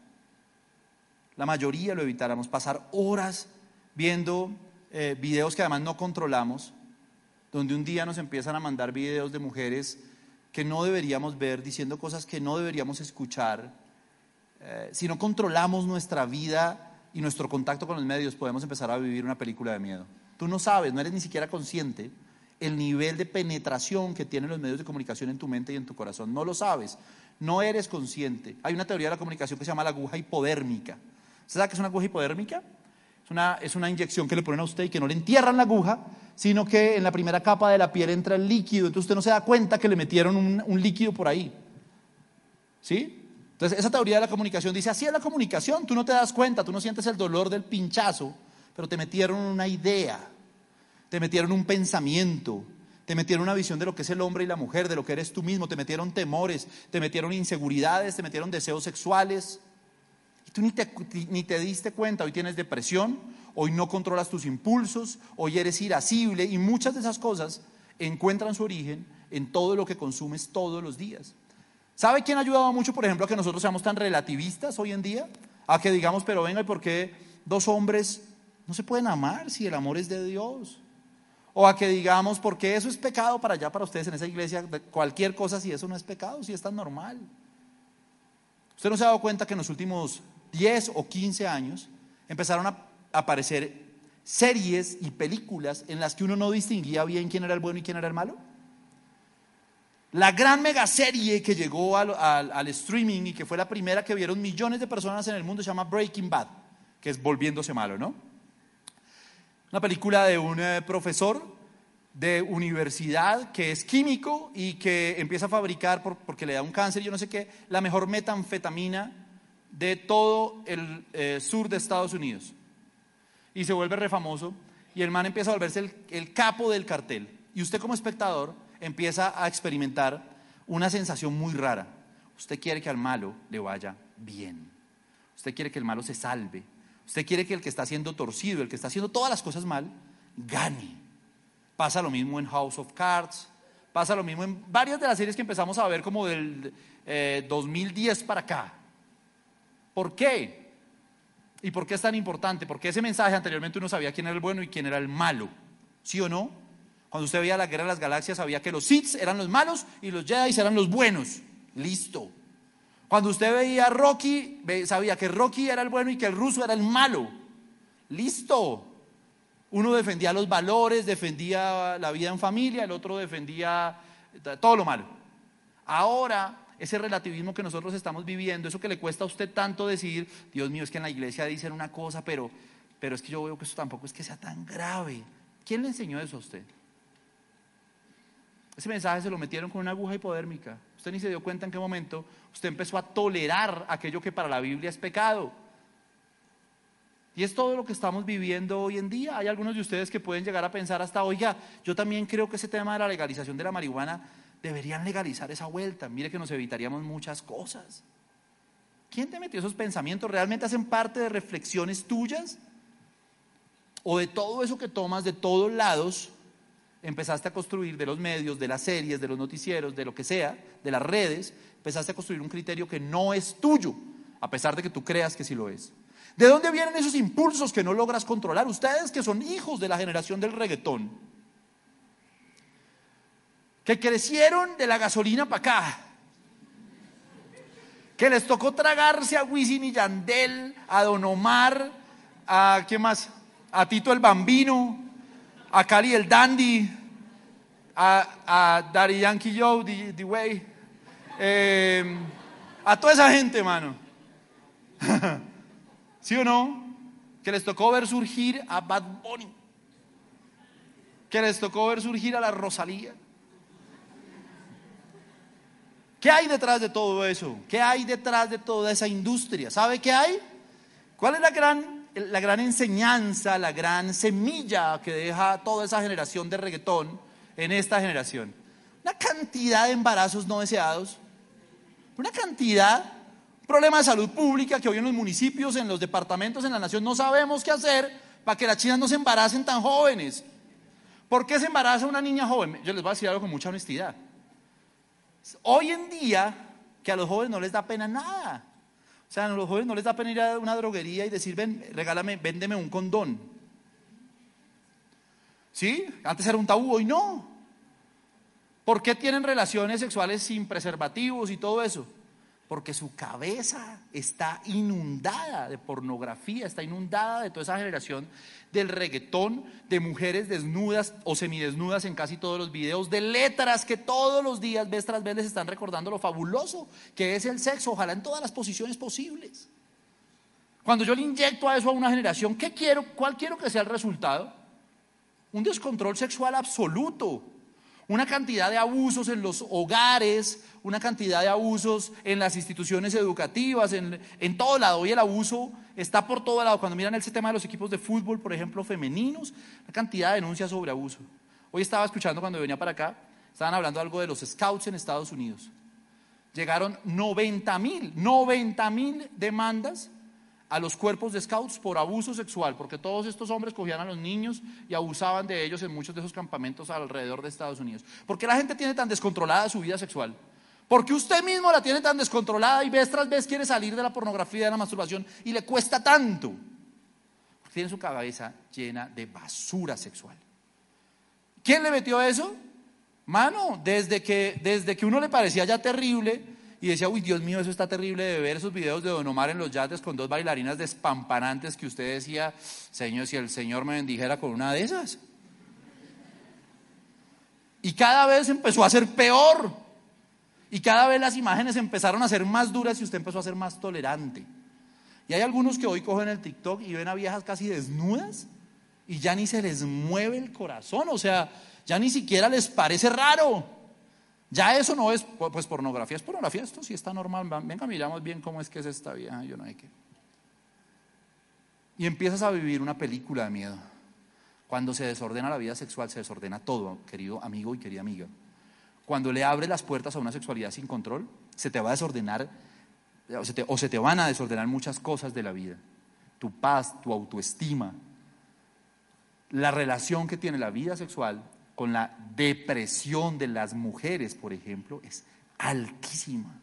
La mayoría lo evitáramos, pasar horas viendo eh, videos que además no controlamos, donde un día nos empiezan a mandar videos de mujeres que no deberíamos ver, diciendo cosas que no deberíamos escuchar. Eh, si no controlamos nuestra vida y nuestro contacto con los medios, podemos empezar a vivir una película de miedo. Tú no sabes, no eres ni siquiera consciente el nivel de penetración que tienen los medios de comunicación en tu mente y en tu corazón. No lo sabes, no eres consciente. Hay una teoría de la comunicación que se llama la aguja hipodérmica. ¿Sabes qué es una aguja hipodérmica? Es una, inyección que le ponen a usted y que no le entierran la aguja, sino que en la primera capa de la piel entra el líquido. Entonces usted no se da cuenta que le metieron un, un líquido por ahí. ¿Sí? Entonces esa teoría de la comunicación dice, así es la comunicación, tú no te das cuenta, tú no sientes el dolor del pinchazo, pero te metieron una idea, te metieron un pensamiento, te metieron una visión de lo que es el hombre y la mujer, de lo que eres tú mismo, te metieron temores, te metieron inseguridades, te metieron deseos sexuales, tú ni te, diste cuenta, hoy tienes depresión, hoy no controlas tus impulsos, hoy eres irascible y muchas de esas cosas encuentran su origen en todo lo que consumes todos los días. ¿Sabe quién ha ayudado mucho, por ejemplo, a que nosotros seamos tan relativistas hoy en día? A que digamos, pero venga, ¿y por qué dos hombres no se pueden amar si el amor es de Dios? O a que digamos, ¿por qué eso es pecado para allá, para ustedes en esa iglesia? Cualquier cosa, si eso no es pecado, si es tan normal. ¿Usted no se ha dado cuenta que en los últimos 10 o 15 años, empezaron a aparecer series y películas en las que uno no distinguía bien quién era el bueno y quién era el malo. La gran mega serie que llegó al, streaming y que fue la primera que vieron millones de personas en el mundo se llama Breaking Bad, que es volviéndose malo, ¿no? Una película de un eh, profesor de universidad que es químico y que empieza a fabricar, porque le da un cáncer yo no sé qué, la mejor metanfetamina de todo el eh, sur de Estados Unidos. Y se vuelve refamoso y el man empieza a volverse el, el capo del cartel. Y usted como espectador empieza a experimentar una sensación muy rara. Usted quiere que al malo le vaya bien. Usted quiere que el malo se salve. Usted quiere que el que está haciendo torcido, el que está haciendo todas las cosas mal, gane. Pasa lo mismo en House of Cards, pasa lo mismo en varias de las series que empezamos a ver como del 2010 eh, para acá. ¿Por qué? ¿Y por qué es tan importante? Porque ese mensaje anteriormente uno sabía quién era el bueno y quién era el malo. ¿Sí o no? Cuando usted veía la guerra de las galaxias, sabía que los Sith eran los malos y los Jedi eran los buenos. Listo. Cuando usted veía a Rocky, sabía que Rocky era el bueno y que el ruso era el malo. Listo. Uno defendía los valores, defendía la vida en familia, el otro defendía todo lo malo. Ahora, ese relativismo que nosotros estamos viviendo, eso que le cuesta a usted tanto decir, Dios mío, es que en la iglesia dicen una cosa, pero, pero es que yo veo que eso tampoco es que sea tan grave. ¿Quién le enseñó eso a usted? Ese mensaje se lo metieron con una aguja hipodérmica. Usted ni se dio cuenta en qué momento usted empezó a tolerar aquello que para la Biblia es pecado. Y es todo lo que estamos viviendo hoy en día. Hay algunos de ustedes que pueden llegar a pensar hasta, oiga, yo también creo que ese tema de la legalización de la marihuana deberían legalizar esa vuelta. Mire que nos evitaríamos muchas cosas. ¿Quién te metió esos pensamientos? ¿Realmente hacen parte de reflexiones tuyas? ¿O de todo eso que tomas de todos lados empezaste a construir de los medios, de las series, de los noticieros, de lo que sea, de las redes, empezaste a construir un criterio que no es tuyo, a pesar de que tú creas que sí lo es. ¿De dónde vienen esos impulsos que no logras controlar? Ustedes que son hijos de la generación del reggaetón, que crecieron de la gasolina para acá, que les tocó tragarse a Wisin y Yandel, a Don Omar, a ¿qué más? A Tito el Bambino, a Cali el Dandy, a, a Daddy Yankee Joe, The, Way, eh, a toda esa gente, mano. [laughs] ¿Sí o no? Que les tocó ver surgir a Bad Bunny, que les tocó ver surgir a la Rosalía. ¿Qué hay detrás de todo eso? ¿Qué hay detrás de toda esa industria? ¿Sabe qué hay? ¿Cuál es la gran la gran enseñanza, la gran semilla que deja toda esa generación de reggaetón en esta generación. Una cantidad de embarazos no deseados, una cantidad, problema de salud pública que hoy en los municipios, en los departamentos, en la nación no sabemos qué hacer para que las chinas no se embaracen tan jóvenes. ¿Por qué se embaraza una niña joven? Yo les voy a decir algo con mucha honestidad. Hoy en día, que a los jóvenes no les da pena nada. O sea, a los jóvenes no les da pena ir a una droguería y decir, ven, regálame, véndeme un condón. ¿Sí? Antes era un tabú, hoy no. ¿Por qué tienen relaciones sexuales sin preservativos y todo eso? Porque su cabeza está inundada de pornografía, está inundada de toda esa generación del reggaetón, de mujeres desnudas o semidesnudas en casi todos los videos, de letras que todos los días, vez tras vez, les están recordando lo fabuloso que es el sexo, ojalá en todas las posiciones posibles. Cuando yo le inyecto a eso a una generación, ¿qué quiero? ¿Cuál quiero que sea el resultado? Un descontrol sexual absoluto una cantidad de abusos en los hogares, una cantidad de abusos en las instituciones educativas, en, en todo lado. Hoy el abuso está por todo lado. Cuando miran el tema de los equipos de fútbol, por ejemplo, femeninos, una cantidad de denuncias sobre abuso. Hoy estaba escuchando cuando venía para acá, estaban hablando algo de los scouts en Estados Unidos. Llegaron 90 mil, 90 mil demandas a los cuerpos de scouts por abuso sexual, porque todos estos hombres cogían a los niños y abusaban de ellos en muchos de esos campamentos alrededor de Estados Unidos. ¿Por qué la gente tiene tan descontrolada su vida sexual? Porque usted mismo la tiene tan descontrolada y vez tras vez quiere salir de la pornografía, de la masturbación y le cuesta tanto. Porque tiene su cabeza llena de basura sexual. ¿Quién le metió eso? Mano, desde que, desde que uno le parecía ya terrible, y decía, uy, Dios mío, eso está terrible de ver esos videos de Don Omar en los yates con dos bailarinas despampanantes que usted decía, Señor, si el Señor me bendijera con una de esas. Y cada vez empezó a ser peor. Y cada vez las imágenes empezaron a ser más duras y usted empezó a ser más tolerante. Y hay algunos que hoy cogen el TikTok y ven a viejas casi desnudas y ya ni se les mueve el corazón, o sea, ya ni siquiera les parece raro. Ya eso no es, pues pornografía es pornografía, esto sí está normal. Venga, miramos bien cómo es que es esta vieja, yo no hay que. Y empiezas a vivir una película de miedo. Cuando se desordena la vida sexual, se desordena todo, querido amigo y querida amiga. Cuando le abres las puertas a una sexualidad sin control, se te va a desordenar, o se te, o se te van a desordenar muchas cosas de la vida. Tu paz, tu autoestima, la relación que tiene la vida sexual con la depresión de las mujeres, por ejemplo, es altísima.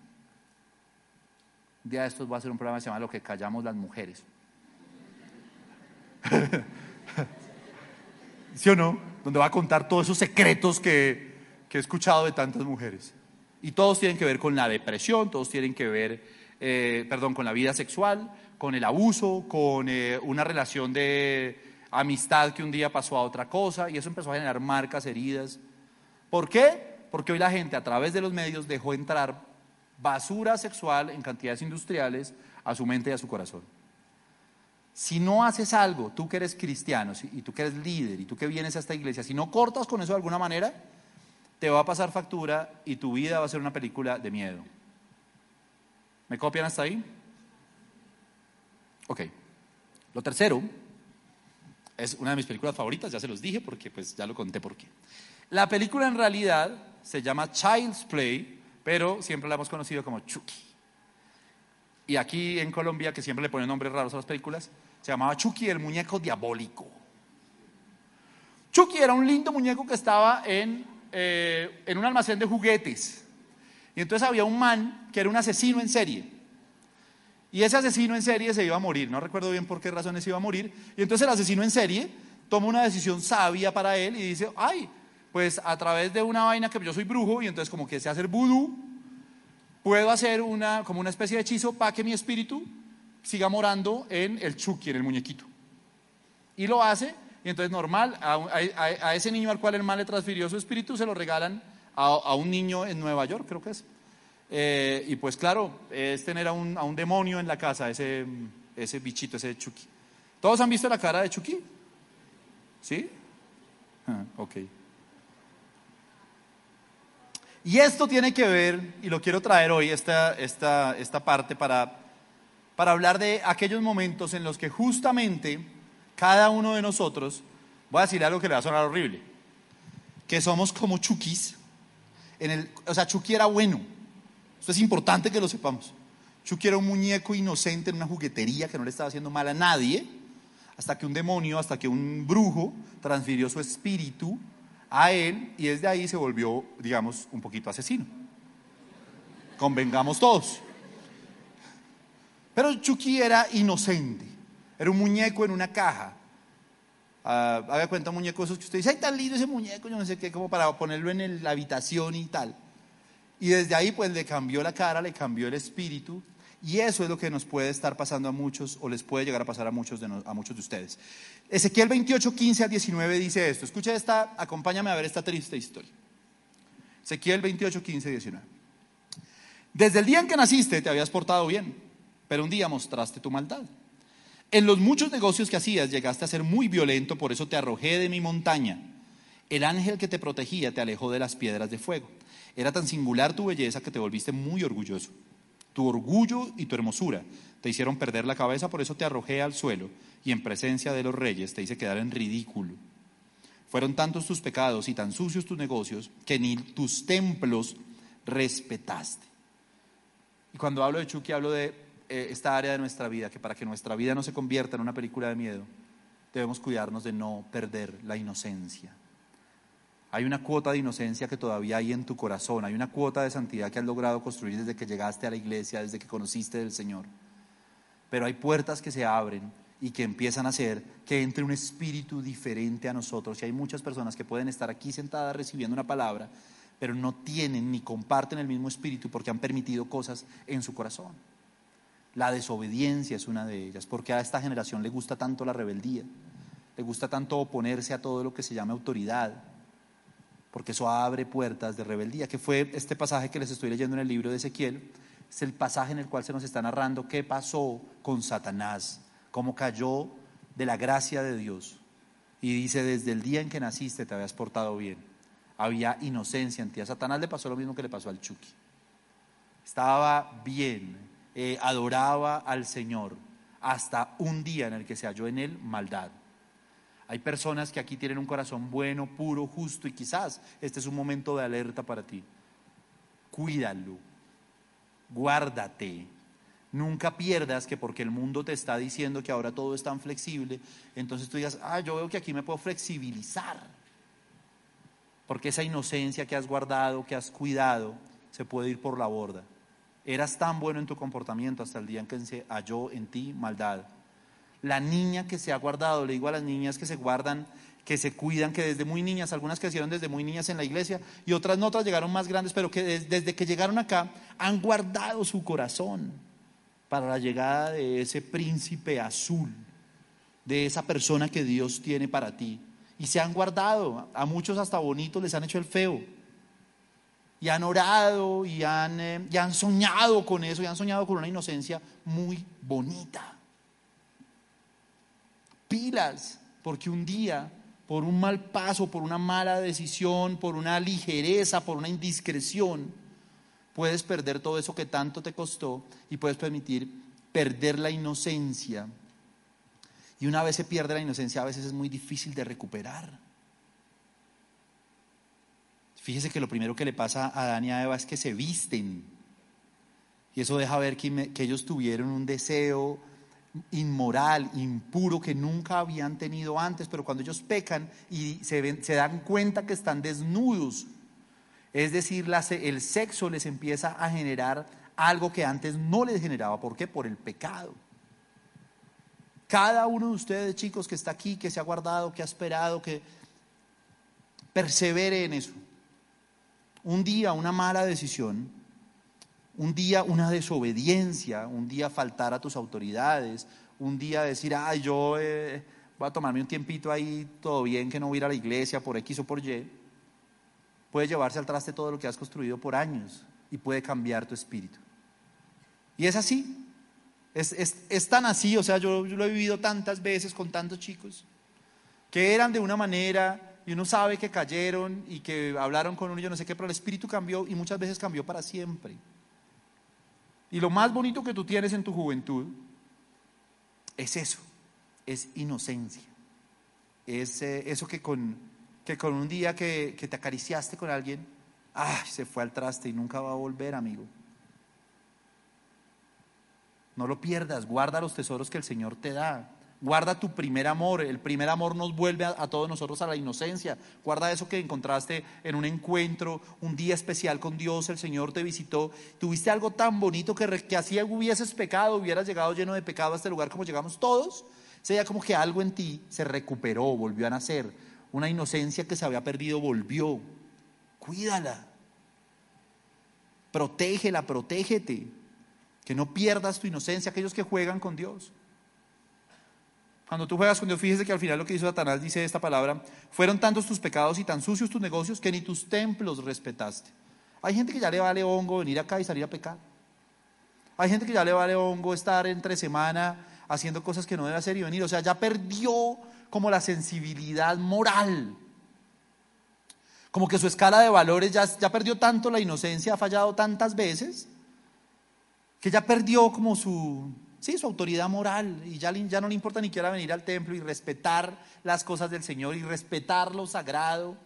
Un día de estos voy a hacer un programa que se llama Lo que callamos las mujeres. [laughs] ¿Sí o no? donde va a contar todos esos secretos que, que he escuchado de tantas mujeres. Y todos tienen que ver con la depresión, todos tienen que ver, eh, perdón, con la vida sexual, con el abuso, con eh, una relación de amistad que un día pasó a otra cosa y eso empezó a generar marcas, heridas. ¿Por qué? Porque hoy la gente a través de los medios dejó entrar basura sexual en cantidades industriales a su mente y a su corazón. Si no haces algo, tú que eres cristiano y tú que eres líder y tú que vienes a esta iglesia, si no cortas con eso de alguna manera, te va a pasar factura y tu vida va a ser una película de miedo. ¿Me copian hasta ahí? Ok. Lo tercero es una de mis películas favoritas, ya se los dije porque pues ya lo conté por qué. La película en realidad se llama Child's Play, pero siempre la hemos conocido como Chucky. Y aquí en Colombia, que siempre le ponen nombres raros a las películas, se llamaba Chucky el muñeco diabólico. Chucky era un lindo muñeco que estaba en, eh, en un almacén de juguetes. Y entonces había un man que era un asesino en serie. Y ese asesino en serie se iba a morir, no recuerdo bien por qué razones iba a morir. Y entonces el asesino en serie toma una decisión sabia para él y dice, ay, pues a través de una vaina que yo soy brujo y entonces como que sé hacer vudú, puedo hacer una, como una especie de hechizo para que mi espíritu siga morando en el Chucky, en el muñequito. Y lo hace, y entonces normal, a, ese niño al cual el mal le transfirió su espíritu se lo regalan a, a un niño en Nueva York, creo que es. Eh, y pues claro, es tener a un, a un, demonio en la casa, ese, ese bichito, ese Chucky. ¿Todos han visto la cara de Chucky? ¿Sí? Ah, ok. Y esto tiene que ver, y lo quiero traer hoy, esta, esta, esta parte, para, para hablar de aquellos momentos en los que justamente cada uno de nosotros, voy a decir algo que le va a sonar horrible, que somos como Chuckys. En el, o sea, Chucky era bueno, esto es importante que lo sepamos. Chucky era un muñeco inocente en una juguetería que no le estaba haciendo mal a nadie, hasta que un demonio, hasta que un brujo transfirió su espíritu a él y desde ahí se volvió, digamos, un poquito asesino. Convengamos todos. Pero Chucky era inocente, era un muñeco en una caja. Uh, haga cuenta muñeco esos que usted dice, ay, tan lindo ese muñeco, yo no sé qué, como para ponerlo en la habitación y tal. Y desde ahí pues le cambió la cara, le cambió el espíritu. Y eso es lo que nos puede estar pasando a muchos o les puede llegar a pasar a muchos de, a muchos de ustedes. Ezequiel 28, 15 a 19 dice esto. Escucha esta, acompáñame a ver esta triste historia. Ezequiel 28, 15 a 19. Desde el día en que naciste te habías portado bien, pero un día mostraste tu maldad. En los muchos negocios que hacías llegaste a ser muy violento, por eso te arrojé de mi montaña. El ángel que te protegía te alejó de las piedras de fuego. Era tan singular tu belleza que te volviste muy orgulloso. Tu orgullo y tu hermosura te hicieron perder la cabeza, por eso te arrojé al suelo y en presencia de los reyes te hice quedar en ridículo. Fueron tantos tus pecados y tan sucios tus negocios que ni tus templos respetaste. Y cuando hablo de Chucky hablo de eh, esta área de nuestra vida, que para que nuestra vida no se convierta en una película de miedo, debemos cuidarnos de no perder la inocencia. Hay una cuota de inocencia que todavía hay en tu corazón, hay una cuota de santidad que has logrado construir desde que llegaste a la iglesia, desde que conociste del Señor. Pero hay puertas que se abren y que empiezan a hacer que entre un espíritu diferente a nosotros. Y hay muchas personas que pueden estar aquí sentadas recibiendo una palabra, pero no tienen ni comparten el mismo espíritu porque han permitido cosas en su corazón. La desobediencia es una de ellas, porque a esta generación le gusta tanto la rebeldía, le gusta tanto oponerse a todo lo que se llama autoridad porque eso abre puertas de rebeldía, que fue este pasaje que les estoy leyendo en el libro de Ezequiel, es el pasaje en el cual se nos está narrando qué pasó con Satanás, cómo cayó de la gracia de Dios. Y dice, desde el día en que naciste te habías portado bien, había inocencia en ti. Satanás le pasó lo mismo que le pasó al Chucky. Estaba bien, eh, adoraba al Señor, hasta un día en el que se halló en él maldad. Hay personas que aquí tienen un corazón bueno, puro, justo y quizás este es un momento de alerta para ti. Cuídalo, guárdate. Nunca pierdas que porque el mundo te está diciendo que ahora todo es tan flexible, entonces tú digas, ah, yo veo que aquí me puedo flexibilizar. Porque esa inocencia que has guardado, que has cuidado, se puede ir por la borda. Eras tan bueno en tu comportamiento hasta el día en que se halló en ti maldad la niña que se ha guardado, le digo a las niñas que se guardan que se cuidan, que desde muy niñas, algunas crecieron desde muy niñas en la iglesia y otras no, otras llegaron más grandes, pero que desde que llegaron acá han guardado su corazón para la llegada de ese príncipe azul, de esa persona que Dios tiene para ti. Y se han guardado, a muchos hasta bonitos les han hecho el feo. Y han orado y han, eh, y han soñado con eso, y han soñado con una inocencia muy bonita. Pilas, porque un día por un mal paso, por una mala decisión, por una ligereza, por una indiscreción, puedes perder todo eso que tanto te costó y puedes permitir perder la inocencia. Y una vez se pierde la inocencia, a veces es muy difícil de recuperar. Fíjese que lo primero que le pasa a Adán y a Eva es que se visten. Y eso deja ver que, que ellos tuvieron un deseo inmoral, impuro que nunca habían tenido antes, pero cuando ellos pecan y se, dan cuenta que están desnudos, es decir, el sexo les empieza a generar algo que antes no les generaba. ¿Por qué? Por el pecado. Cada uno de ustedes, chicos, que está aquí, que se ha guardado, que ha esperado, que persevere en eso. Un día, una mala decisión un día una desobediencia, un día faltar a tus autoridades, un día decir, ay, yo eh, voy a tomarme un tiempito ahí, todo bien, que no voy a ir a la iglesia por X o por Y, puede llevarse al traste todo lo que has construido por años y puede cambiar tu espíritu. Y es así, es, tan así, o sea, yo, yo lo he vivido tantas veces con tantos chicos, que eran de una manera y uno sabe que cayeron y que hablaron con uno, yo no sé qué, pero el espíritu cambió y muchas veces cambió para siempre. Y lo más bonito que tú tienes en tu juventud es eso, es inocencia. Es eh, eso que con, que con un día que, que te acariciaste con alguien, ¡ay! se fue al traste y nunca va a volver, amigo. No lo pierdas, guarda los tesoros que el Señor te da. Guarda tu primer amor. El primer amor nos vuelve a, todos nosotros a la inocencia. Guarda eso que encontraste en un encuentro, un día especial con Dios. El Señor te visitó. Tuviste algo tan bonito que, que así hubieses pecado, hubieras llegado lleno de pecado a este lugar como llegamos todos. Sería como que algo en ti se recuperó, volvió a nacer. Una inocencia que se había perdido volvió. Cuídala. Protégela, protégete. Que no pierdas tu inocencia, aquellos que juegan con Dios. Cuando tú juegas con Dios, fíjese que al final lo que hizo Satanás dice esta palabra, fueron tantos tus pecados y tan sucios tus negocios que ni tus templos respetaste. Hay gente que ya le vale hongo venir acá y salir a pecar. Hay gente que ya le vale hongo estar entre semana haciendo cosas que no debe hacer y venir. O sea, ya perdió como la sensibilidad moral. Como que su escala de valores ya, ya perdió tanto la inocencia, ha fallado tantas veces, que ya perdió como su, Sí, su autoridad moral y ya, ya no le importa ni quiera venir al templo y respetar las cosas del Señor y respetar lo sagrado.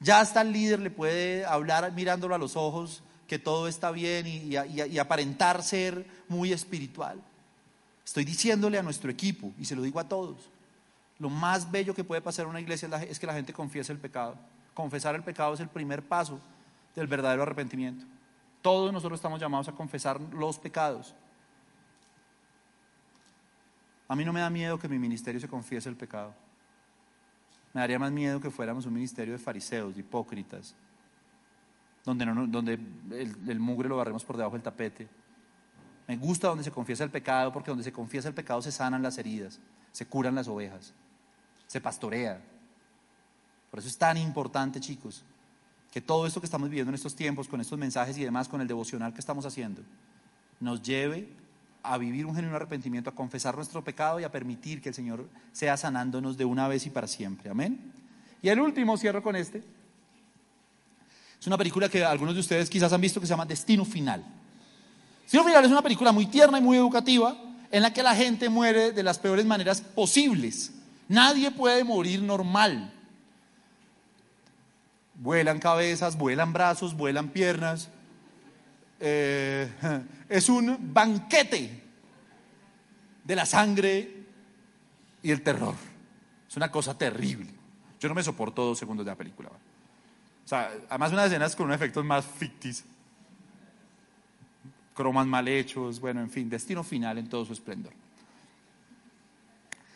Ya hasta el líder le puede hablar mirándolo a los ojos que todo está bien y, aparentar ser muy espiritual. Estoy diciéndole a nuestro equipo y se lo digo a todos, lo más bello que puede pasar en una iglesia es que la gente confiese el pecado. Confesar el pecado es el primer paso del verdadero arrepentimiento. Todos nosotros estamos llamados a confesar los pecados. A mí no me da miedo que mi ministerio se confiese el pecado. Me daría más miedo que fuéramos un ministerio de fariseos, de hipócritas, donde, donde el, el, mugre lo barremos por debajo del tapete. Me gusta donde se confiesa el pecado, porque donde se confiesa el pecado se sanan las heridas, se curan las ovejas, se pastorea. Por eso es tan importante, chicos, que todo esto que estamos viviendo en estos tiempos, con estos mensajes y demás, con el devocional que estamos haciendo, nos lleve a vivir un genuino arrepentimiento, a confesar nuestro pecado y a permitir que el Señor sea sanándonos de una vez y para siempre. Amén. Y el último, cierro con este. Es una película que algunos de ustedes quizás han visto que se llama Destino Final. Destino Final es una película muy tierna y muy educativa en la que la gente muere de las peores maneras posibles. Nadie puede morir normal. Vuelan cabezas, vuelan brazos, vuelan piernas, eh, [laughs] es un banquete de la sangre y el terror. Es una cosa terrible. Yo no me soporto dos segundos de la película. O sea, además unas escenas con unos efectos más ficticios, cromas mal hechos, bueno, en fin, destino final en todo su esplendor.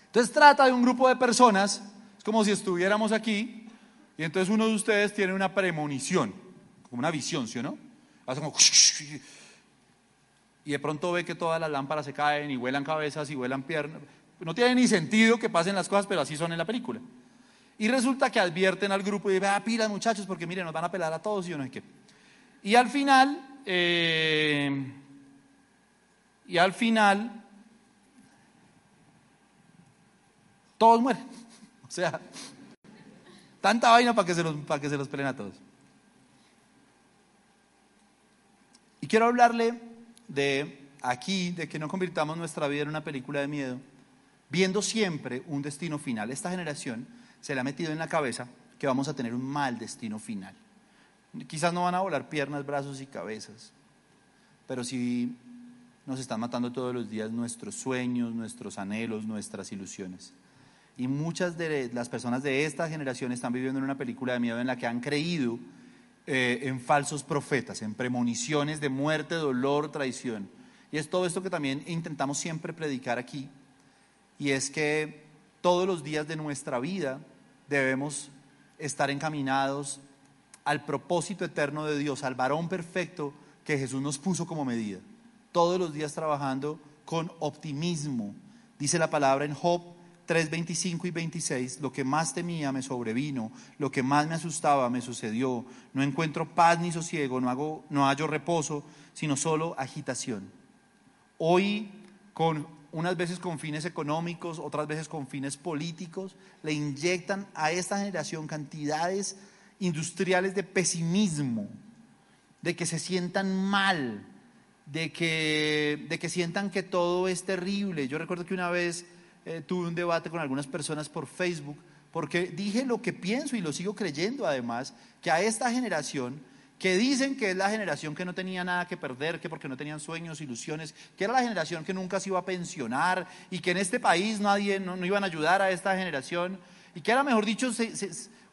Entonces trata de un grupo de personas Es como si estuviéramos aquí y entonces uno de ustedes tiene una premonición, como una visión, ¿sí o no? Y de pronto ve que todas las lámparas se caen y vuelan cabezas y vuelan piernas. No tiene ni sentido que pasen las cosas, pero así son en la película. Y resulta que advierten al grupo y dicen, ah, pilas muchachos, porque miren, nos van a pelar a todos y yo no sé qué. Y al final, eh, y al final, todos mueren. [laughs] O sea, tanta vaina para que se los, para que se los peleen a todos. Y quiero hablarle de aquí, de que no convirtamos nuestra vida en una película de miedo, viendo siempre un destino final. Esta generación se le ha metido en la cabeza que vamos a tener un mal destino final. Quizás no van a volar piernas, brazos y cabezas, pero sí nos están matando todos los días nuestros sueños, nuestros anhelos, nuestras ilusiones. Y muchas de las personas de esta generación están viviendo en una película de miedo en la que han creído eh, en falsos profetas, en premoniciones de muerte, dolor, traición. Y es todo esto que también intentamos siempre predicar aquí. Y es que todos los días de nuestra vida debemos estar encaminados al propósito eterno de Dios, al varón perfecto que Jesús nos puso como medida. Todos los días trabajando con optimismo. Dice la palabra en Job 3, 25 y 26, lo que más temía me sobrevino, lo que más me asustaba me sucedió. No encuentro paz ni sosiego, no, hago, no hallo reposo, sino solo agitación. Hoy, con, unas veces con fines económicos, otras veces con fines políticos, le inyectan a esta generación cantidades industriales de pesimismo, de que se sientan mal, de que, de que sientan que todo es terrible. Yo recuerdo que una vez eh, tuve un debate con algunas personas por Facebook, porque dije lo que pienso y lo sigo creyendo además, que a esta generación, que dicen que es la generación que no tenía nada que perder, que porque no tenían sueños, ilusiones, que era la generación que nunca se iba a pensionar y que en este país nadie, no, iban a ayudar a esta generación y que era, mejor dicho,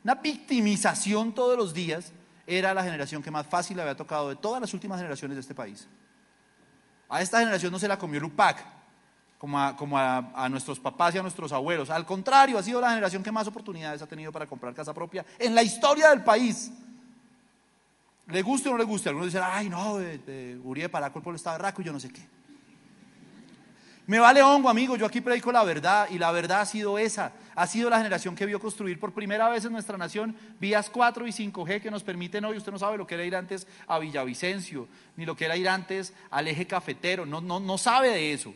una victimización todos los días, era la generación que más fácil le había tocado de todas las últimas generaciones de este país. A esta generación no se la comió el UPAC, como, a, nuestros papás y a nuestros abuelos. Al contrario, ha sido la generación que más oportunidades ha tenido para comprar casa propia en la historia del país. Le guste o no le guste, algunos dicen, ay no, de, de Uribe Paraco el pueblo está berraco y yo no sé qué. Me vale hongo, amigo, yo aquí predico la verdad y la verdad ha sido esa. Ha sido la generación que vio construir por primera vez en nuestra nación vías 4 y 5G que nos permiten hoy, usted no sabe lo que era ir antes a Villavicencio, ni lo que era ir antes al eje cafetero, no, no, no sabe de eso.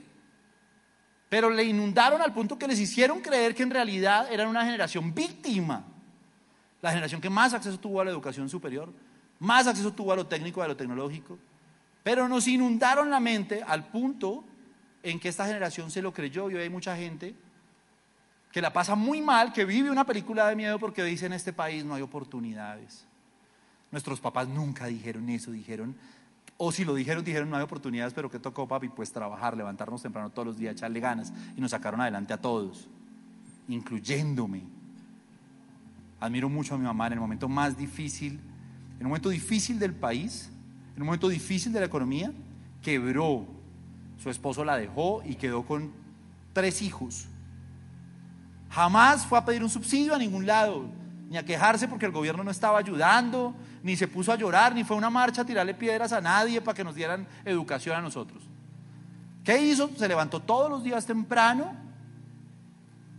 Pero le inundaron al punto que les hicieron creer que en realidad eran una generación víctima. La generación que más acceso tuvo a la educación superior, más acceso tuvo a lo técnico, a lo tecnológico. Pero nos inundaron la mente al punto en que esta generación se lo creyó y hoy hay mucha gente que la pasa muy mal, que vive una película de miedo porque dice en este país no hay oportunidades. Nuestros papás nunca dijeron eso, dijeron o si lo dijeron, dijeron no hay oportunidades, pero ¿qué tocó, papi? Pues trabajar, levantarnos temprano todos los días, echarle ganas. Y nos sacaron adelante a todos, incluyéndome. Admiro mucho a mi mamá en el momento más difícil, en el momento difícil del país, en el momento difícil de la economía, quebró. Su esposo la dejó y quedó con tres hijos. Jamás fue a pedir un subsidio a ningún lado, ni a quejarse porque el gobierno no estaba ayudando, ni se puso a llorar, ni fue a una marcha a tirarle piedras a nadie para que nos dieran educación a nosotros. ¿Qué hizo? Se levantó todos los días temprano,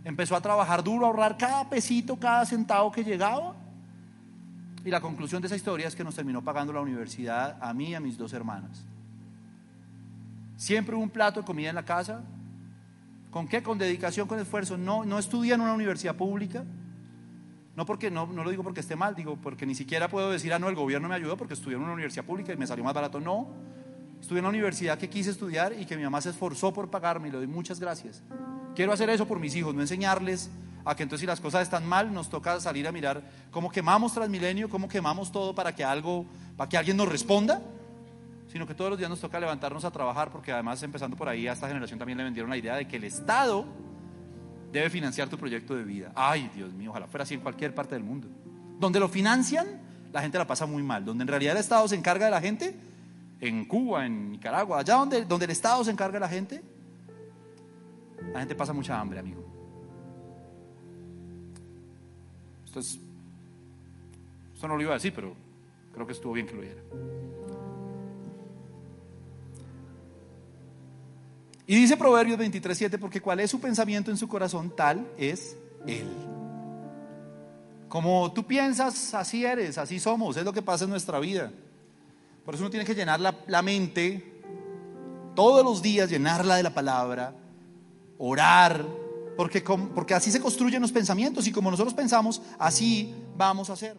empezó a trabajar duro, a ahorrar cada pesito, cada centavo que llegaba. Y la conclusión de esa historia es que nos terminó pagando la universidad a mí y a mis dos hermanas. Siempre hubo un plato de comida en la casa. ¿Con qué? Con dedicación, con esfuerzo. No, no estudia en una universidad pública. No, porque, no, no lo digo porque esté mal, digo porque ni siquiera puedo decir, ah, no, el gobierno me ayudó porque estudié en una universidad pública y me salió más barato. No, estudié en la universidad que quise estudiar y que mi mamá se esforzó por pagarme y le doy muchas gracias. Quiero hacer eso por mis hijos, no enseñarles a que entonces si las cosas están mal nos toca salir a mirar cómo quemamos Transmilenio, cómo quemamos todo para que algo, para que alguien nos responda, sino que todos los días nos toca levantarnos a trabajar porque además empezando por ahí a esta generación también le vendieron la idea de que el Estado debe financiar tu proyecto de vida. Ay, Dios mío, ojalá fuera así en cualquier parte del mundo. Donde lo financian, la gente la pasa muy mal. Donde en realidad el Estado se encarga de la gente, en Cuba, en Nicaragua, allá donde, donde el Estado se encarga de la gente, la gente pasa mucha hambre, amigo. Esto no lo iba a decir, pero creo que estuvo bien que lo dijera. Y dice Proverbios 23:7, porque cuál es su pensamiento en su corazón, tal es él. Como tú piensas, así eres, así somos, es lo que pasa en nuestra vida. Por eso uno tiene que llenar la, mente todos los días, llenarla de la palabra, orar, porque, porque así se construyen los pensamientos y como nosotros pensamos, así vamos a hacer.